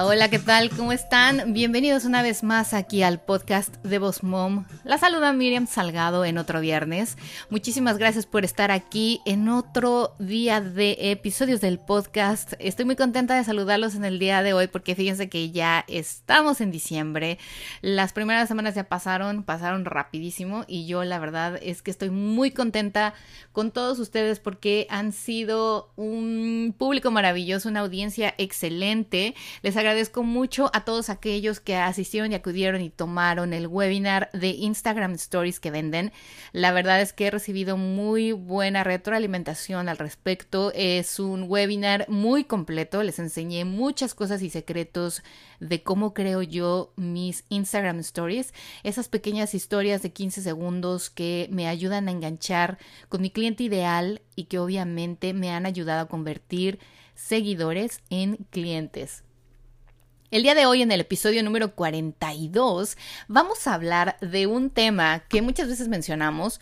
Hola, ¿qué tal? ¿Cómo están? Bienvenidos una vez más aquí al podcast de Voz Mom. La saluda Miriam Salgado en otro viernes. Muchísimas gracias por estar aquí en otro día de episodios del podcast. Estoy muy contenta de saludarlos en el día de hoy porque fíjense que ya estamos en diciembre. Las primeras semanas ya pasaron, pasaron rapidísimo y yo la verdad es que estoy muy contenta con todos ustedes porque han sido un público maravilloso, una audiencia excelente. Les agradezco mucho a todos aquellos que asistieron y acudieron y tomaron el webinar de Instagram Stories que venden. La verdad es que he recibido muy buena retroalimentación al respecto. Es un webinar muy completo. Les enseñé muchas cosas y secretos de cómo creo yo mis Instagram Stories. Esas pequeñas historias de 15 segundos que me ayudan a enganchar con mi cliente ideal y que obviamente me han ayudado a convertir seguidores en clientes. El día de hoy, en el episodio número 42, vamos a hablar de un tema que muchas veces mencionamos,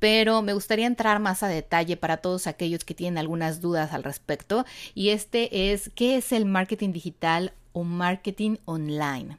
pero me gustaría entrar más a detalle para todos aquellos que tienen algunas dudas al respecto, y este es qué es el marketing digital o marketing online.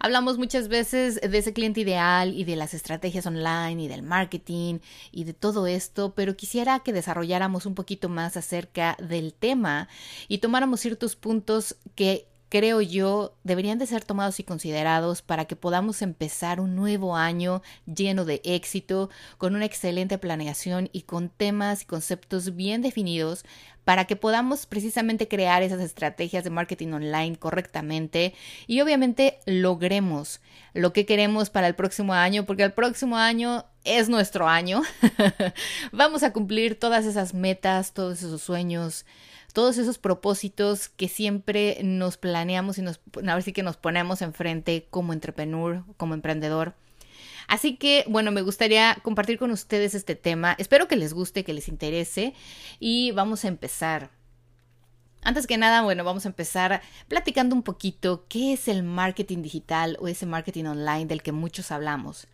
Hablamos muchas veces de ese cliente ideal y de las estrategias online y del marketing y de todo esto, pero quisiera que desarrolláramos un poquito más acerca del tema y tomáramos ciertos puntos que creo yo, deberían de ser tomados y considerados para que podamos empezar un nuevo año lleno de éxito, con una excelente planeación y con temas y conceptos bien definidos para que podamos precisamente crear esas estrategias de marketing online correctamente y obviamente logremos lo que queremos para el próximo año, porque el próximo año es nuestro año. Vamos a cumplir todas esas metas, todos esos sueños, todos esos propósitos que siempre nos planeamos y nos, a ver si que nos ponemos enfrente como entrepreneur, como emprendedor. Así que, bueno, me gustaría compartir con ustedes este tema. Espero que les guste, que les interese y vamos a empezar. Antes que nada, bueno, vamos a empezar platicando un poquito qué es el marketing digital o ese marketing online del que muchos hablamos.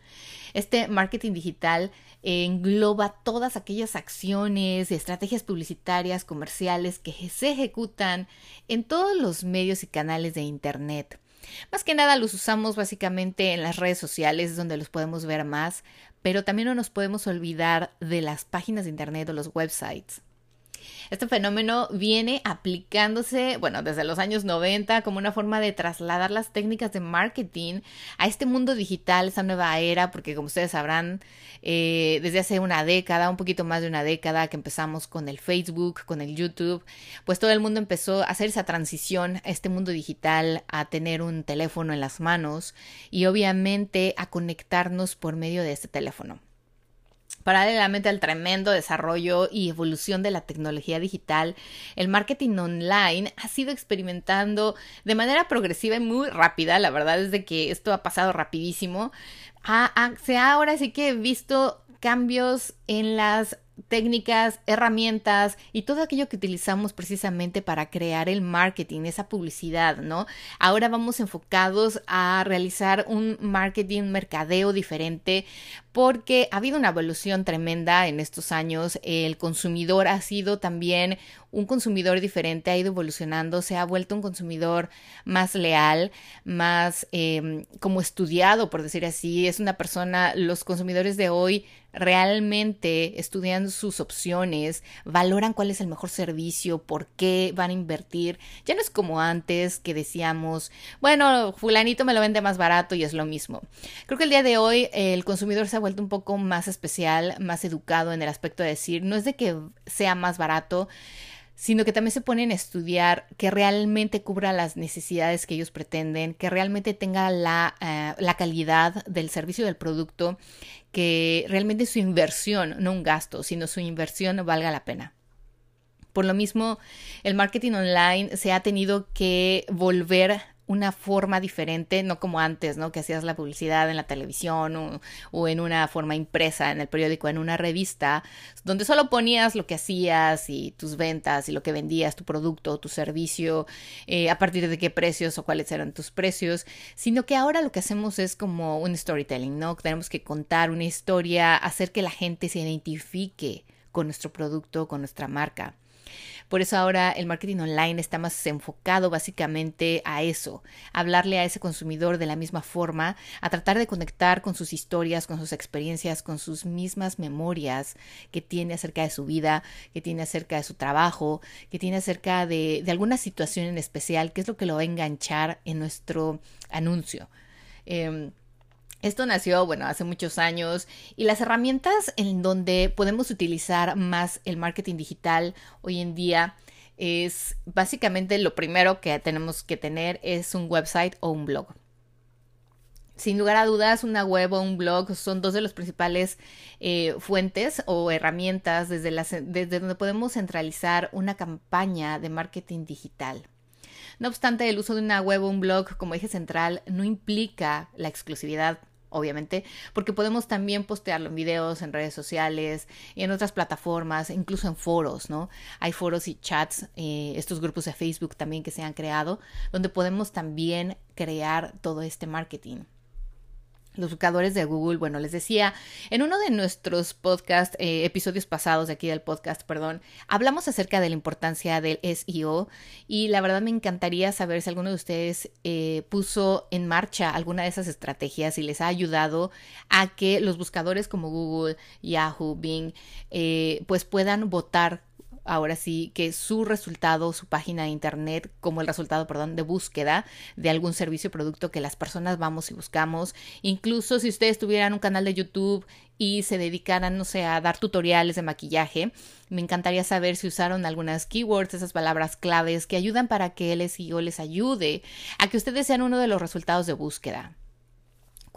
Este marketing digital engloba todas aquellas acciones, estrategias publicitarias, comerciales que se ejecutan en todos los medios y canales de Internet. Más que nada los usamos básicamente en las redes sociales donde los podemos ver más, pero también no nos podemos olvidar de las páginas de Internet o los websites. Este fenómeno viene aplicándose, bueno, desde los años 90 como una forma de trasladar las técnicas de marketing a este mundo digital, esa nueva era, porque como ustedes sabrán, eh, desde hace una década, un poquito más de una década que empezamos con el Facebook, con el YouTube, pues todo el mundo empezó a hacer esa transición a este mundo digital, a tener un teléfono en las manos y obviamente a conectarnos por medio de este teléfono. Paralelamente al tremendo desarrollo y evolución de la tecnología digital, el marketing online ha sido experimentando de manera progresiva y muy rápida. La verdad es de que esto ha pasado rapidísimo. se ha ahora sí que he visto cambios en las técnicas, herramientas y todo aquello que utilizamos precisamente para crear el marketing, esa publicidad, ¿no? Ahora vamos enfocados a realizar un marketing, mercadeo diferente porque ha habido una evolución tremenda en estos años. El consumidor ha sido también un consumidor diferente, ha ido evolucionando, se ha vuelto un consumidor más leal, más em, como estudiado, por decir así. Es una persona, los consumidores de hoy realmente estudian sus opciones, valoran cuál es el mejor servicio, por qué van a invertir. Ya no es como antes que decíamos, bueno, fulanito me lo vende más barato y es lo mismo. Creo que el día de hoy el consumidor se ha vuelto un poco más especial, más educado en el aspecto de decir, no es de que sea más barato, sino que también se ponen a estudiar que realmente cubra las necesidades que ellos pretenden, que realmente tenga la, eh, la calidad del servicio del producto, que realmente su inversión, no un gasto, sino su inversión valga la pena. Por lo mismo, el marketing online se ha tenido que volver una forma diferente, no como antes, ¿no? Que hacías la publicidad en la televisión o, en una forma impresa en el periódico, en una revista, donde solo ponías lo que hacías y tus ventas y lo que vendías, tu producto o tu servicio, eh, a partir de qué precios o cuáles eran tus precios, sino que ahora lo que hacemos es como un storytelling, ¿no? Tenemos que contar una historia, hacer que la gente se identifique con nuestro producto, con nuestra marca. Por eso ahora el marketing online está más enfocado básicamente a eso, a hablarle a ese consumidor de la misma forma, a tratar de conectar con sus historias, con sus experiencias, con sus mismas memorias que tiene acerca de su vida, que tiene acerca de su trabajo, que tiene acerca de, alguna situación en especial, que es lo que lo va a enganchar en nuestro anuncio. Em, esto nació, bueno, hace muchos años y las herramientas en donde podemos utilizar más el marketing digital hoy en día es básicamente lo primero que tenemos que tener es un website o un blog. Sin lugar a dudas, una web o un blog son dos de las principales eh, fuentes o herramientas desde, desde donde podemos centralizar una campaña de marketing digital. No obstante, el uso de una web o un blog como eje central no implica la exclusividad obviamente, porque podemos también postearlo en videos, en redes sociales y en otras plataformas, incluso en foros, ¿no? Hay foros y chats, eh, estos grupos de Facebook también que se han creado, donde podemos también crear todo este marketing los buscadores de Google, bueno, les decía, en uno de nuestros podcast, eh, episodios pasados de aquí del podcast, perdón, hablamos acerca de la importancia del SEO y la verdad me encantaría saber si alguno de ustedes eh, puso en marcha alguna de esas estrategias y les ha ayudado a que los buscadores como Google, Yahoo, Bing, eh, pues puedan votar ahora sí que su resultado, su página de internet, como el resultado, perdón, de búsqueda de algún servicio o producto que las personas vamos y buscamos. Incluso si ustedes tuvieran un canal de YouTube y se dedicaran, no sé, a dar tutoriales de maquillaje, me encantaría saber si usaron algunas keywords, esas palabras claves que ayudan para que el SEO les ayude a que ustedes sean uno de los resultados de búsqueda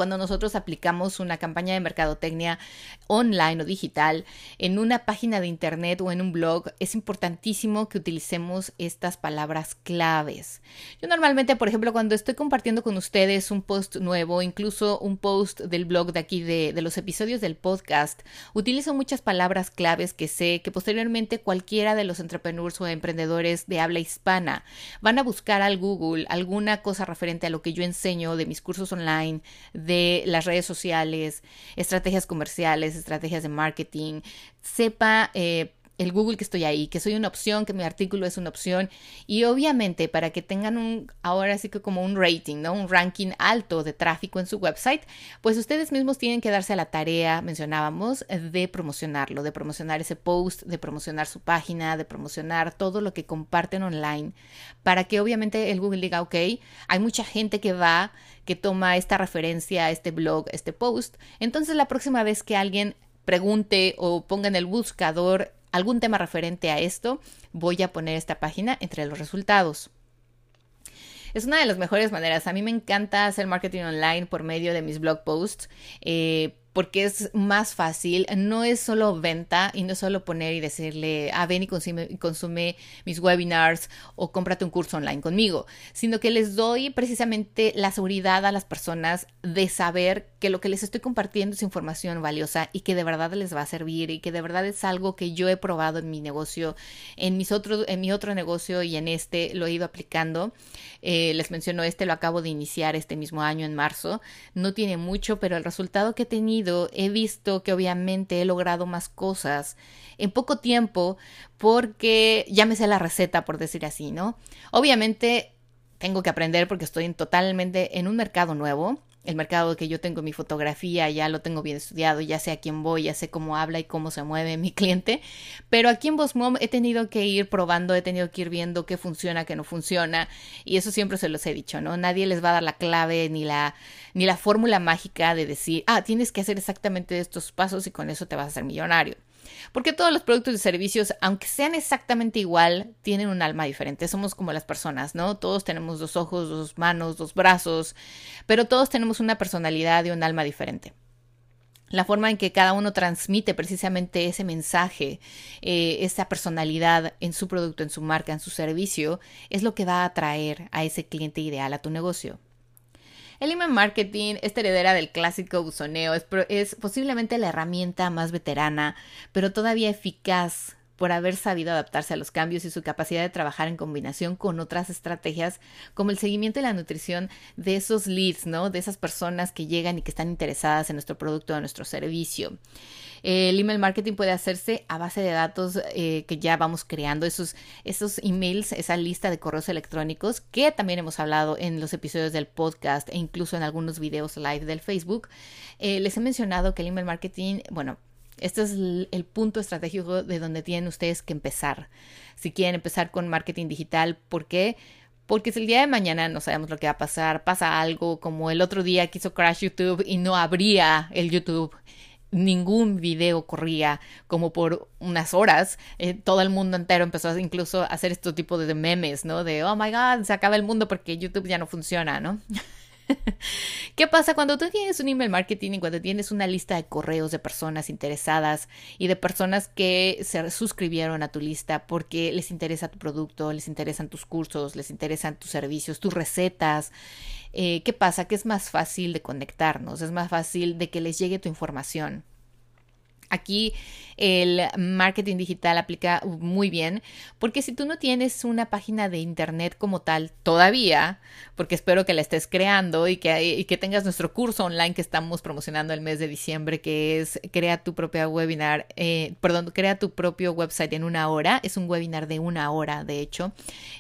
cuando nosotros aplicamos una campaña de mercadotecnia online o digital en una página de internet o en un blog, es importantísimo que utilicemos estas palabras claves. Yo normalmente, por ejemplo, cuando estoy compartiendo con ustedes un post nuevo, incluso un post del blog de aquí de, de los episodios del podcast, utilizo muchas palabras claves que sé que posteriormente cualquiera de los entrepreneurs o emprendedores de habla hispana van a buscar al Google alguna cosa referente a lo que yo enseño de mis cursos online, las redes sociales, estrategias comerciales, estrategias de marketing, sepa eh, el Google que estoy ahí, que soy una opción, que mi artículo es una opción y obviamente para que tengan un, ahora sí que como un rating, ¿no? Un ranking alto de tráfico en su website, pues ustedes mismos tienen que darse a la tarea, mencionábamos, de promocionarlo, de promocionar ese post, de promocionar su página, de promocionar todo lo que comparten online, para que obviamente el Google diga, ok, hay mucha gente que va, que toma esta referencia, este blog, este post, entonces la próxima vez que alguien pregunte o ponga en el buscador algún tema referente a esto, voy a poner esta página entre los resultados. Es una de las mejores maneras. A mí me encanta hacer marketing online por medio de mis blog posts. Eh, porque es más fácil, no es solo venta y no es solo poner y decirle, ah, ven y consume, consume, mis webinars o cómprate un curso online conmigo, sino que les doy precisamente la seguridad a las personas de saber que lo que les estoy compartiendo es información valiosa y que de verdad les va a servir y que de verdad es algo que yo he probado en mi negocio, en, mis otros, en mi otro negocio y en este lo he ido aplicando. Eh, les menciono, este lo acabo de iniciar este mismo año en marzo, no tiene mucho, pero el resultado que he tenido he visto que obviamente he logrado más cosas en poco tiempo porque ya me sé la receta, por decir así, ¿no? Obviamente tengo que aprender porque estoy totalmente en un mercado nuevo el mercado que yo tengo mi fotografía, ya lo tengo bien estudiado, ya sé a quién voy, ya sé cómo habla y cómo se mueve mi cliente, pero aquí en Mom he tenido que ir probando, he tenido que ir viendo qué funciona, qué no funciona, y eso siempre se los he dicho, ¿no? Nadie les va a dar la clave ni la, ni la fórmula mágica de decir, ah, tienes que hacer exactamente estos pasos y con eso te vas a hacer millonario. Porque todos los productos y servicios, aunque sean exactamente igual, tienen un alma diferente. Somos como las personas, ¿no? Todos tenemos dos ojos, dos manos, dos brazos, pero todos tenemos una personalidad y un alma diferente la forma en que cada uno transmite precisamente ese mensaje, eh, esa personalidad en su producto, en su marca, en su servicio, es lo que va a atraer a ese cliente ideal a tu negocio. El email marketing, esta heredera del clásico buzoneo, es, es posiblemente la herramienta más veterana, pero todavía eficaz por haber sabido adaptarse a los cambios y su capacidad de trabajar en combinación con otras estrategias como el seguimiento y la nutrición de esos leads, ¿no? De esas personas que llegan y que están interesadas en nuestro producto o nuestro servicio. El email marketing puede hacerse a base de datos eh, que ya vamos creando, esos, esos emails, esa lista de correos electrónicos que también hemos hablado en los episodios del podcast e incluso en algunos videos live del Facebook. Eh, les he mencionado que el email marketing, bueno, este es el, punto estratégico de donde tienen ustedes que empezar. Si quieren empezar con marketing digital, ¿por qué? Porque si el día de mañana no sabemos lo que va a pasar, pasa algo como el otro día quiso crash YouTube y no abría el YouTube ningún video corría como por unas horas. Eh, todo el mundo entero empezó incluso a hacer este tipo de memes, ¿no? De, oh my god, se acaba el mundo porque YouTube ya no funciona, ¿no? ¿Qué pasa cuando tú tienes un email marketing y cuando tienes una lista de correos de personas interesadas y de personas que se suscribieron a tu lista porque les interesa tu producto, les interesan tus cursos, les interesan tus servicios, tus recetas? Eh, ¿Qué pasa? Que es más fácil de conectarnos, es más fácil de que les llegue tu información. Aquí el marketing digital aplica muy bien, porque si tú no tienes una página de internet como tal todavía, porque espero que la estés creando y que, que tengas nuestro curso online que estamos promocionando el mes de diciembre, que es Crea tu propia webinar, eh, perdón, crea tu propio website en una hora. Es un webinar de una hora, de hecho.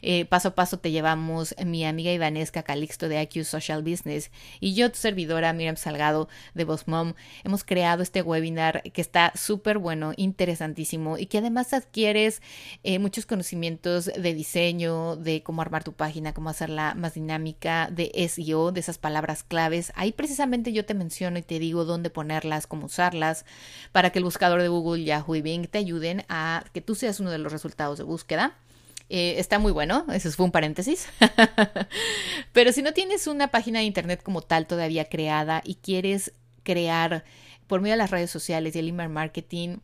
Eh, paso a paso te llevamos mi amiga Ivanesca Calixto de IQ Social Business y yo, tu servidora Miriam Salgado de Boss Mom, hemos creado este webinar que está súper bueno, interesantísimo y que además adquieres eh, muchos conocimientos de diseño, de cómo armar tu página, cómo hacerla más dinámica, de SEO, de esas palabras claves. Ahí precisamente yo te menciono y te digo dónde ponerlas, cómo usarlas, para que el buscador de Google, Yahoo y Bing te ayuden a que tú seas uno de los resultados de búsqueda. Eh, está muy bueno, eso fue un paréntesis. Pero si no tienes una página de internet como tal todavía creada y quieres crear por medio de las redes sociales y el email marketing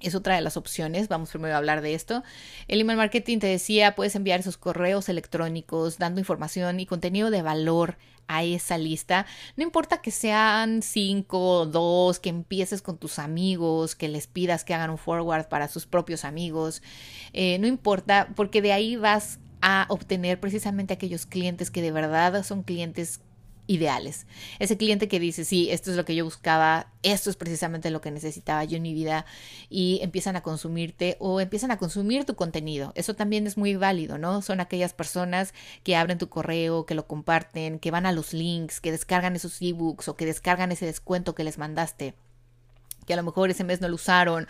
es otra de las opciones. Vamos primero a hablar de esto. El email marketing te decía, puedes enviar esos correos electrónicos dando información y contenido de valor a esa lista. No importa que sean cinco o dos, que empieces con tus amigos, que les pidas que hagan un forward para sus propios amigos. Eh, no importa, porque de ahí vas a obtener precisamente aquellos clientes que de verdad son clientes ideales. Ese cliente que dice, sí, esto es lo que yo buscaba, esto es precisamente lo que necesitaba yo en mi vida y empiezan a consumirte o empiezan a consumir tu contenido. Eso también es muy válido, ¿no? Son aquellas personas que abren tu correo, que lo comparten, que van a los links, que descargan esos ebooks o que descargan ese descuento que les mandaste que a lo mejor ese mes no lo usaron,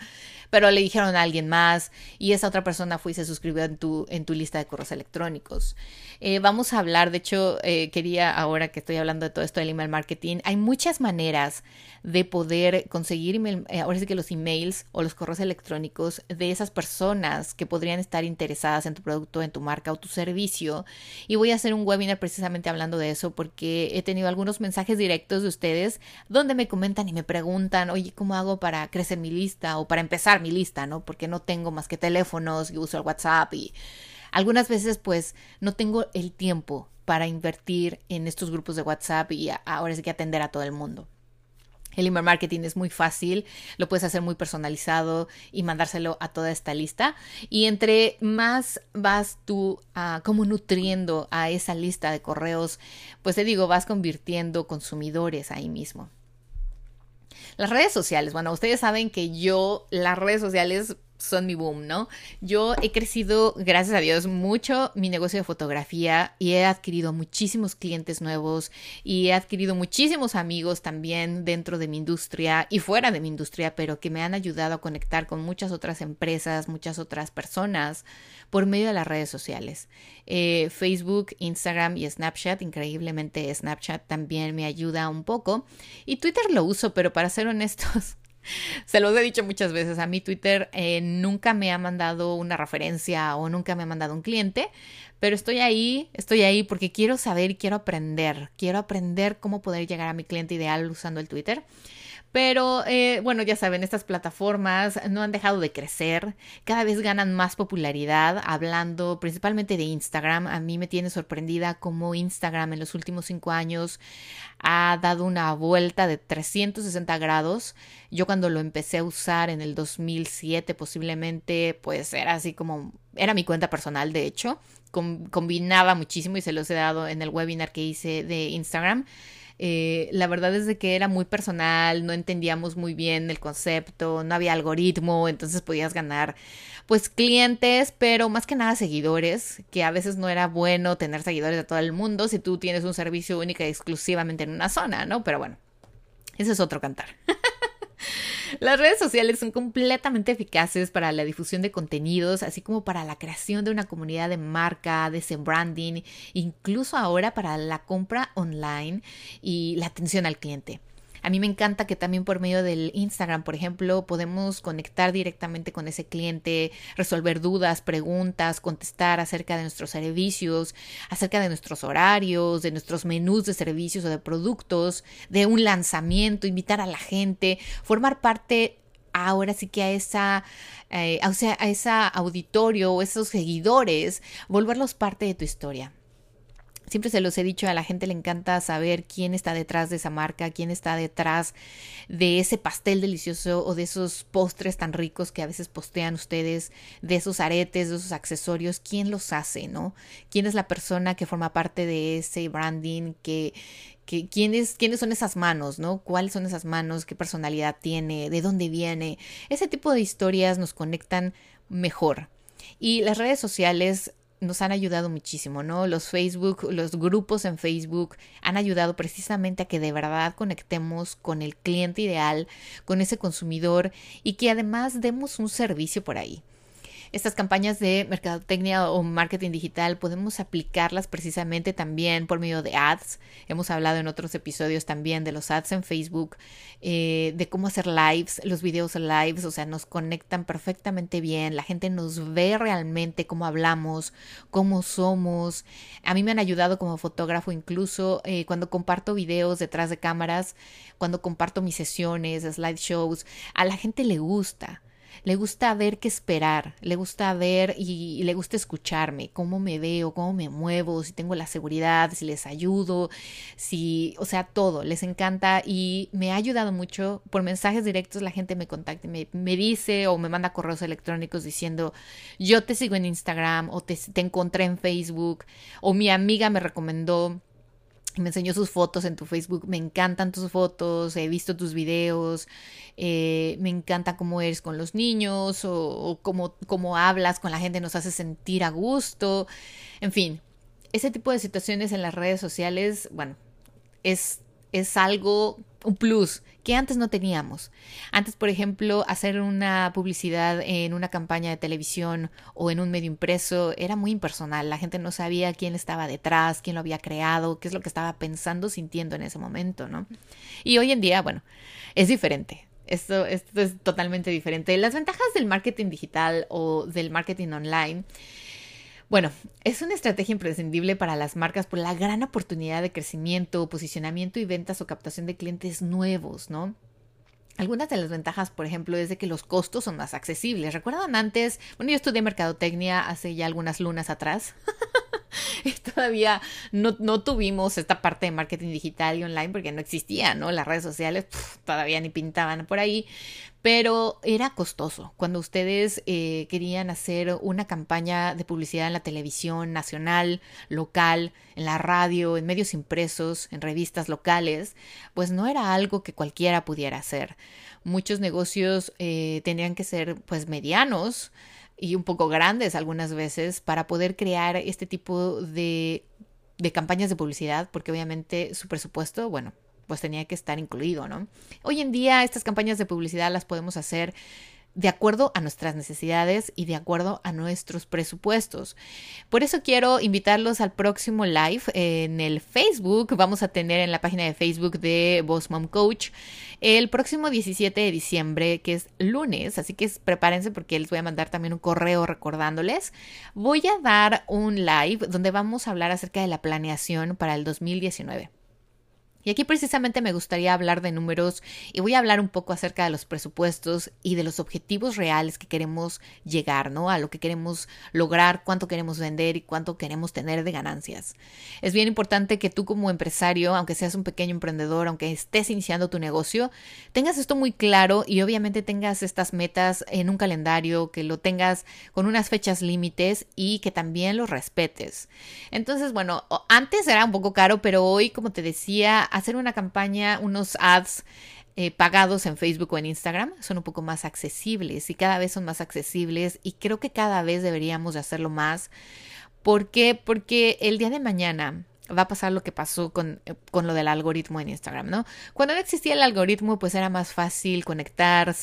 pero le dijeron a alguien más y esa otra persona fue y se suscribió en tu, en tu lista de correos electrónicos. Eh, vamos a hablar, de hecho, eh, quería ahora que estoy hablando de todo esto del email marketing, hay muchas maneras de poder conseguir eh, ahora sí que los emails o los correos electrónicos de esas personas que podrían estar interesadas en tu producto, en tu marca o tu servicio. Y voy a hacer un webinar precisamente hablando de eso porque he tenido algunos mensajes directos de ustedes donde me comentan y me preguntan, oye, ¿cómo para crecer mi lista o para empezar mi lista, ¿no? Porque no tengo más que teléfonos y uso el WhatsApp y algunas veces pues no tengo el tiempo para invertir en estos grupos de WhatsApp y ahora sí que atender a todo el mundo. El email marketing es muy fácil, lo puedes hacer muy personalizado y mandárselo a toda esta lista. Y entre más vas tú uh, como nutriendo a esa lista de correos, pues te digo, vas convirtiendo consumidores ahí mismo. Las redes sociales, bueno, ustedes saben que yo las redes sociales son mi boom, ¿no? Yo he crecido, gracias a Dios, mucho mi negocio de fotografía y he adquirido muchísimos clientes nuevos y he adquirido muchísimos amigos también dentro de mi industria y fuera de mi industria, pero que me han ayudado a conectar con muchas otras empresas, muchas otras personas por medio de las redes sociales. Eh, Facebook, Instagram y Snapchat, increíblemente Snapchat también me ayuda un poco y Twitter lo uso, pero para ser honestos, Se los he dicho muchas veces, a mí Twitter eh, nunca me ha mandado una referencia o nunca me ha mandado un cliente, pero estoy ahí, estoy ahí porque quiero saber quiero aprender, quiero aprender cómo poder llegar a mi cliente ideal usando el Twitter. Pero eh, bueno, ya saben, estas plataformas no han dejado de crecer, cada vez ganan más popularidad, hablando principalmente de Instagram. A mí me tiene sorprendida cómo Instagram en los últimos cinco años ha dado una vuelta de 360 grados. Yo cuando lo empecé a usar en el 2007 posiblemente, pues era así como, era mi cuenta personal de hecho, combinaba muchísimo y se los he dado en el webinar que hice de Instagram. Eh, la verdad es de que era muy personal, no entendíamos muy bien el concepto, no había algoritmo, entonces podías ganar pues clientes, pero más que nada seguidores, que a veces no era bueno tener seguidores de todo el mundo si tú tienes un servicio único y exclusivamente en una zona, ¿no? Pero bueno, ese es otro cantar. Las redes sociales son completamente eficaces para la difusión de contenidos, así como para la creación de una comunidad de marca, de branding, incluso ahora para la compra online y la atención al cliente. A mí me encanta que también por medio del Instagram, por ejemplo, podemos conectar directamente con ese cliente, resolver dudas, preguntas, contestar acerca de nuestros servicios, acerca de nuestros horarios, de nuestros menús de servicios o de productos, de un lanzamiento, invitar a la gente, formar parte ahora sí que a esa, eh, o sea, a esa auditorio o esos seguidores, volverlos parte de tu historia. Siempre se los he dicho, a la gente le encanta saber quién está detrás de esa marca, quién está detrás de ese pastel delicioso o de esos postres tan ricos que a veces postean ustedes, de esos aretes, de esos accesorios, quién los hace, ¿no? ¿Quién es la persona que forma parte de ese branding, ¿quiénes, quiénes son esas manos, ¿no? ¿Cuáles son esas manos? ¿Qué personalidad tiene? ¿De dónde viene? Ese tipo de historias nos conectan mejor. Y las redes sociales nos han ayudado muchísimo, ¿no? Los Facebook, los grupos en Facebook han ayudado precisamente a que de verdad conectemos con el cliente ideal, con ese consumidor y que además demos un servicio por ahí estas campañas de mercadotecnia o marketing digital podemos aplicarlas precisamente también por medio de ads. Hemos hablado en otros episodios también de los ads en Facebook, eh, de cómo hacer lives, los videos lives, o sea, nos conectan perfectamente bien, la gente nos ve realmente cómo hablamos, cómo somos. A mí me han ayudado como fotógrafo incluso eh, cuando comparto videos detrás de cámaras, cuando comparto mis sesiones, slideshows, a la gente le gusta le gusta ver qué esperar, le gusta ver y, le gusta escucharme, cómo me veo, cómo me muevo, si tengo la seguridad, si les ayudo, si, o sea, todo, les encanta y me ha ayudado mucho. Por mensajes directos la gente me contacta, me, me dice o me manda correos electrónicos diciendo, yo te sigo en Instagram o te, te encontré en Facebook o mi amiga me recomendó me enseñó sus fotos en tu Facebook. Me encantan tus fotos, he visto tus videos, eh, me encanta cómo eres con los niños o, cómo, cómo hablas con la gente, nos hace sentir a gusto. En fin, ese tipo de situaciones en las redes sociales, bueno, es, es algo, un plus que antes no teníamos. Antes, por ejemplo, hacer una publicidad en una campaña de televisión o en un medio impreso era muy impersonal. La gente no sabía quién estaba detrás, quién lo había creado, qué es lo que estaba pensando, sintiendo en ese momento, ¿no? Y hoy en día, bueno, es diferente. Esto, esto es totalmente diferente. Las ventajas del marketing digital o del marketing online bueno, es una estrategia imprescindible para las marcas por la gran oportunidad de crecimiento, posicionamiento y ventas o captación de clientes nuevos, ¿no? Algunas de las ventajas, por ejemplo, es de que los costos son más accesibles. ¿Recuerdan antes? Bueno, yo estudié mercadotecnia hace ya algunas lunas atrás. todavía no, no, tuvimos esta parte de marketing digital y online porque no existía, ¿no? Las redes sociales todavía ni pintaban por ahí, pero era costoso. Cuando ustedes eh, querían hacer una campaña de publicidad en la televisión nacional, local, en la radio, en medios impresos, en revistas locales, pues no era algo que cualquiera pudiera hacer. Muchos negocios eh, tenían que ser pues medianos, y un poco grandes algunas veces para poder crear este tipo de, de campañas de publicidad, porque obviamente su presupuesto, bueno, pues tenía que estar incluido, ¿no? Hoy en día estas campañas de publicidad las podemos hacer de acuerdo a nuestras necesidades y de acuerdo a nuestros presupuestos. Por eso quiero invitarlos al próximo live en el Facebook. Vamos a tener en la página de Facebook de Boss Mom Coach el próximo 17 de diciembre, que es lunes, así que prepárense porque les voy a mandar también un correo recordándoles. Voy a dar un live donde vamos a hablar acerca de la planeación para el 2019. Y aquí precisamente me gustaría hablar de números y voy a hablar un poco acerca de los presupuestos y de los objetivos reales que queremos llegar, ¿no? A lo que queremos lograr, cuánto queremos vender y cuánto queremos tener de ganancias. Es bien importante que tú como empresario, aunque seas un pequeño emprendedor, aunque estés iniciando tu negocio, tengas esto muy claro y obviamente tengas estas metas en un calendario, que lo tengas con unas fechas límites y que también los respetes. Entonces, bueno, antes era un poco caro, pero hoy, como te decía, hacer una campaña, unos ads eh, pagados en Facebook o en Instagram son un poco más accesibles y cada vez son más accesibles y creo que cada vez deberíamos de hacerlo más. ¿Por qué? Porque el día de mañana va a pasar lo que pasó con, con, lo del algoritmo en Instagram, ¿no? Cuando no existía el algoritmo, pues era más fácil conectar,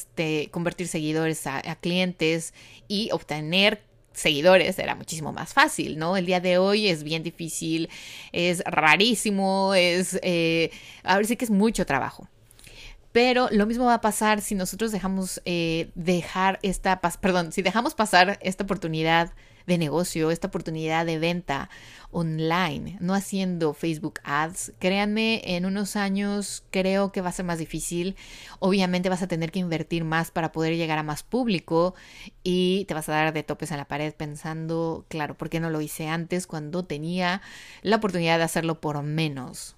convertir seguidores a, a clientes y obtener seguidores era muchísimo más fácil, ¿no? El día de hoy es bien difícil, es rarísimo, es, eh, a ver, sí que es mucho trabajo. Pero lo mismo va a pasar si nosotros dejamos eh, dejar esta, perdón, si dejamos pasar esta oportunidad de negocio, esta oportunidad de venta online, no haciendo Facebook Ads. Créanme, en unos años creo que va a ser más difícil. Obviamente vas a tener que invertir más para poder llegar a más público y te vas a dar de topes en la pared pensando, claro, ¿por qué no lo hice antes cuando tenía la oportunidad de hacerlo por menos?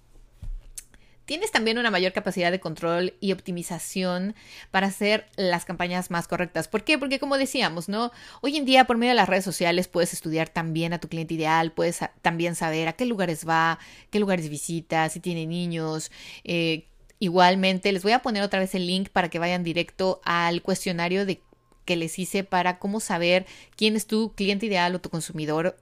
Tienes también una mayor capacidad de control y optimización para hacer las campañas más correctas. ¿Por qué? Porque como decíamos, ¿no? Hoy en día por medio de las redes sociales puedes estudiar también a tu cliente ideal, puedes también saber a qué lugares va, qué lugares visita, si tiene niños, eh, Igualmente, les voy a poner otra vez el link para que vayan directo al cuestionario de que les hice para cómo saber quién es tu cliente ideal o tu consumidor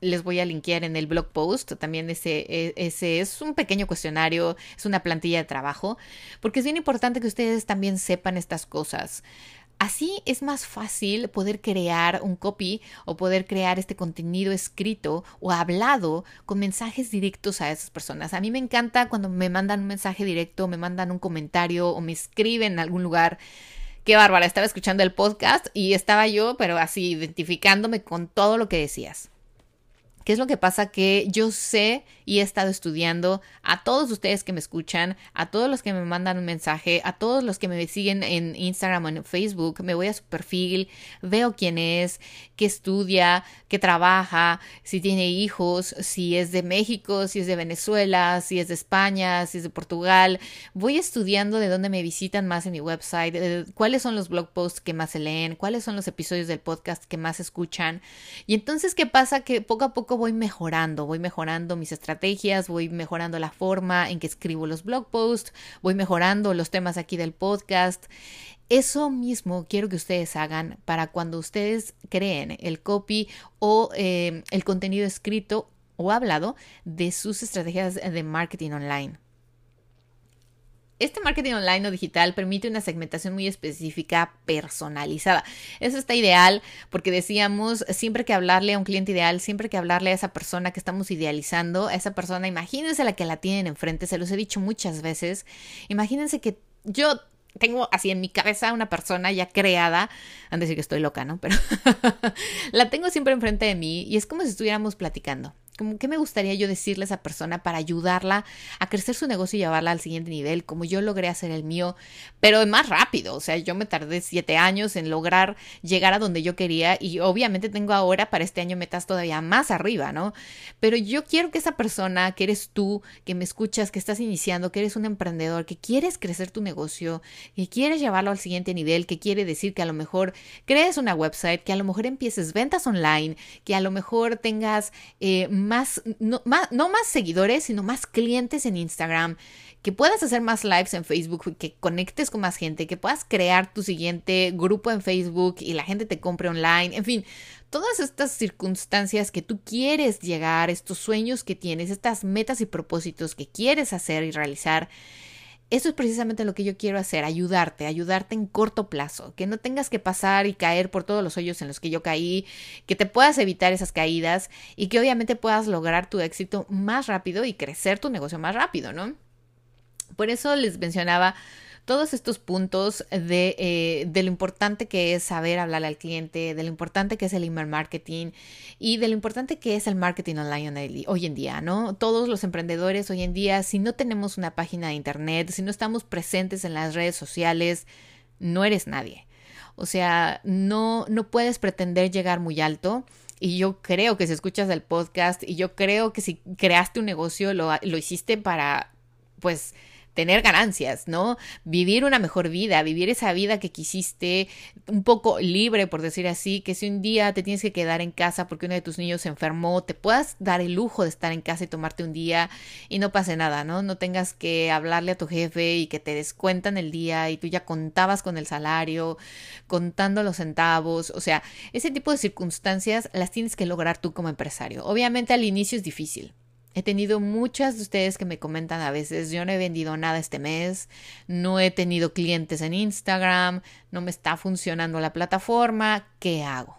les voy a linkear en el blog post. También ese, e, ese es un pequeño cuestionario, es una plantilla de trabajo, porque es bien importante que ustedes también sepan estas cosas. Así es más fácil poder crear un copy o poder crear este contenido escrito o hablado con mensajes directos a esas personas. A mí me encanta cuando me mandan un mensaje directo, me mandan un comentario o me escriben en algún lugar. Qué bárbara, estaba escuchando el podcast y estaba yo, pero así identificándome con todo lo que decías. ¿Qué es lo que pasa? Que yo sé y he estado estudiando a todos ustedes que me escuchan, a todos los que me mandan un mensaje, a todos los que me siguen en Instagram o en Facebook, me voy a su perfil, veo quién es, qué estudia, qué trabaja, si tiene hijos, si es de México, si es de Venezuela, si es de España, si es de Portugal. Voy estudiando de dónde me visitan más en mi website, cuáles son los blog posts que más se leen, cuáles son los episodios del podcast que más escuchan. Y entonces, ¿qué pasa? Que poco a poco voy mejorando, voy mejorando mis estrategias, voy mejorando la forma en que escribo los blog posts, voy mejorando los temas aquí del podcast. Eso mismo quiero que ustedes hagan para cuando ustedes creen el copy o eh, el contenido escrito o hablado de sus estrategias de marketing online. Este marketing online o digital permite una segmentación muy específica, personalizada. Eso está ideal porque decíamos, siempre que hablarle a un cliente ideal, siempre que hablarle a esa persona que estamos idealizando, a esa persona, imagínense la que la tienen enfrente, se los he dicho muchas veces, imagínense que yo tengo así en mi cabeza una persona ya creada, han de decir que estoy loca, ¿no? Pero la tengo siempre enfrente de mí y es como si estuviéramos platicando como qué me gustaría yo decirle a esa persona para ayudarla a crecer su negocio y llevarla al siguiente nivel, como yo logré hacer el mío, pero más rápido. O sea, yo me tardé siete años en lograr llegar a donde yo quería y obviamente tengo ahora para este año metas todavía más arriba, ¿no? Pero yo quiero que esa persona que eres tú, que me escuchas, que estás iniciando, que eres un emprendedor, que quieres crecer tu negocio, que quieres llevarlo al siguiente nivel, que quiere decir que a lo mejor crees una website, que a lo mejor empieces ventas online, que a lo mejor tengas eh, más no, más, no más seguidores, sino más clientes en Instagram, que puedas hacer más lives en Facebook, que conectes con más gente, que puedas crear tu siguiente grupo en Facebook y la gente te compre online, en fin, todas estas circunstancias que tú quieres llegar, estos sueños que tienes, estas metas y propósitos que quieres hacer y realizar, eso es precisamente lo que yo quiero hacer, ayudarte, ayudarte en corto plazo, que no tengas que pasar y caer por todos los hoyos en los que yo caí, que te puedas evitar esas caídas y que obviamente puedas lograr tu éxito más rápido y crecer tu negocio más rápido, ¿no? Por eso les mencionaba todos estos puntos de, eh, de, lo importante que es saber hablarle al cliente, de lo importante que es el email marketing y de lo importante que es el marketing online hoy en día, ¿no? Todos los emprendedores hoy en día, si no tenemos una página de internet, si no estamos presentes en las redes sociales, no eres nadie. O sea, no, no puedes pretender llegar muy alto. Y yo creo que si escuchas el podcast y yo creo que si creaste un negocio, lo, lo hiciste para, pues, tener ganancias, ¿no? Vivir una mejor vida, vivir esa vida que quisiste, un poco libre, por decir así, que si un día te tienes que quedar en casa porque uno de tus niños se enfermó, te puedas dar el lujo de estar en casa y tomarte un día y no pase nada, ¿no? No tengas que hablarle a tu jefe y que te descuentan el día y tú ya contabas con el salario, contando los centavos, o sea, ese tipo de circunstancias las tienes que lograr tú como empresario. Obviamente al inicio es difícil, He tenido muchas de ustedes que me comentan a veces, yo no he vendido nada este mes, no he tenido clientes en Instagram, no me está funcionando la plataforma, ¿qué hago?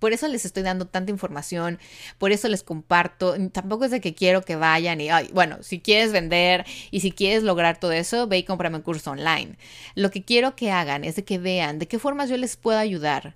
Por eso les estoy dando tanta información, por eso les comparto. Tampoco es de que quiero que vayan y, bueno, si quieres vender y si quieres lograr todo eso, ve y cómprame un curso online. Lo que quiero que hagan es de que vean de qué formas yo les puedo ayudar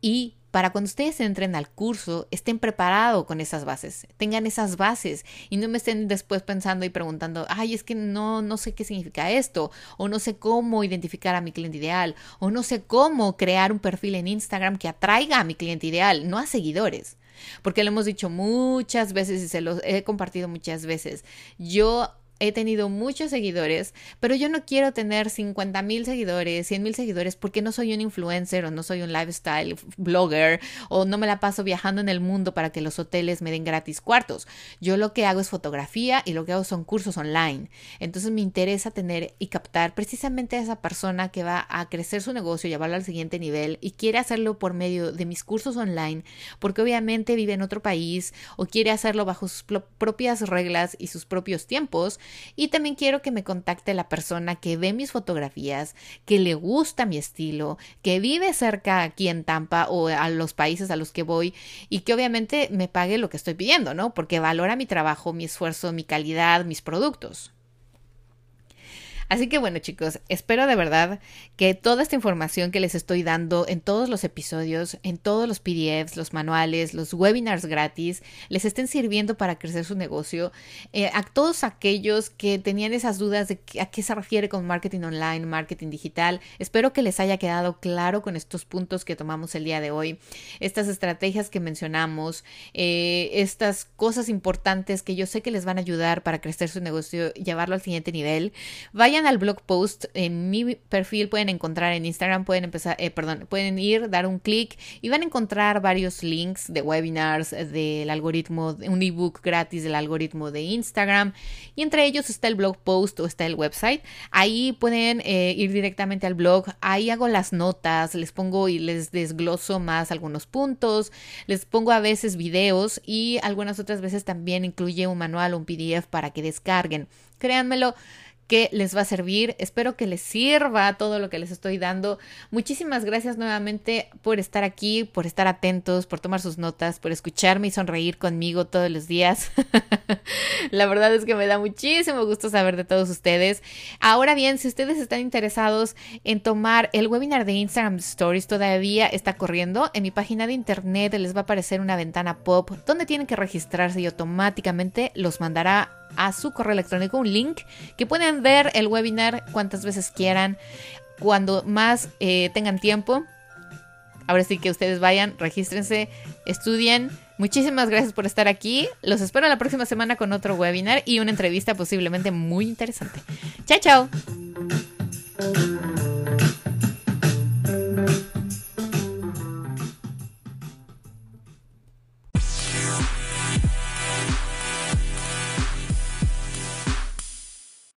y para cuando ustedes entren al curso, estén preparados con esas bases, tengan esas bases y no me estén después pensando y preguntando, ay, es que no, no sé qué significa esto, o no sé cómo identificar a mi cliente ideal, o no sé cómo crear un perfil en Instagram que atraiga a mi cliente ideal, no a seguidores. Porque lo hemos dicho muchas veces y se los he compartido muchas veces. Yo he tenido muchos seguidores, pero yo no quiero tener 50 mil seguidores, 100 mil seguidores porque no soy un influencer o no soy un lifestyle blogger o no me la paso viajando en el mundo para que los hoteles me den gratis cuartos. Yo lo que hago es fotografía y lo que hago son cursos online. Entonces me interesa tener y captar precisamente a esa persona que va a crecer su negocio, llevarlo al siguiente nivel y quiere hacerlo por medio de mis cursos online porque obviamente vive en otro país o quiere hacerlo bajo sus propias reglas y sus propios tiempos y también quiero que me contacte la persona que ve mis fotografías, que le gusta mi estilo, que vive cerca aquí en Tampa o a los países a los que voy y que obviamente me pague lo que estoy pidiendo, ¿no? Porque valora mi trabajo, mi esfuerzo, mi calidad, mis productos. Así que bueno chicos, espero de verdad que toda esta información que les estoy dando en todos los episodios, en todos los PDFs, los manuales, los webinars gratis, les estén sirviendo para crecer su negocio. Eh, a todos aquellos que tenían esas dudas de a qué se refiere con marketing online, marketing digital, espero que les haya quedado claro con estos puntos que tomamos el día de hoy, estas estrategias que mencionamos, eh, estas cosas importantes que yo sé que les van a ayudar para crecer su negocio, llevarlo al siguiente nivel. Vayan al blog post en mi perfil, pueden encontrar en Instagram, pueden empezar, eh, perdón, pueden ir, dar un clic y van a encontrar varios links de webinars, del algoritmo, un ebook gratis del algoritmo de Instagram y entre ellos está el blog post o está el website. Ahí pueden eh, ir directamente al blog, ahí hago las notas, les pongo y les desgloso más algunos puntos, les pongo a veces videos y algunas otras veces también incluye un manual un PDF para que descarguen. Créanmelo, que les va a servir. Espero que les sirva todo lo que les estoy dando. Muchísimas gracias nuevamente por estar aquí, por estar atentos, por tomar sus notas, por escucharme y sonreír conmigo todos los días. La verdad es que me da muchísimo gusto saber de todos ustedes. Ahora bien, si ustedes están interesados en tomar el webinar de Instagram Stories, todavía está corriendo. En mi página de internet les va a aparecer una ventana pop donde tienen que registrarse y automáticamente los mandará a su correo electrónico un link que pueden ver el webinar cuantas veces quieran, cuando más eh, tengan tiempo. Ahora sí que ustedes vayan, regístrense, estudien. Muchísimas gracias por estar aquí. Los espero la próxima semana con otro webinar y una entrevista posiblemente muy interesante. Chao, chao.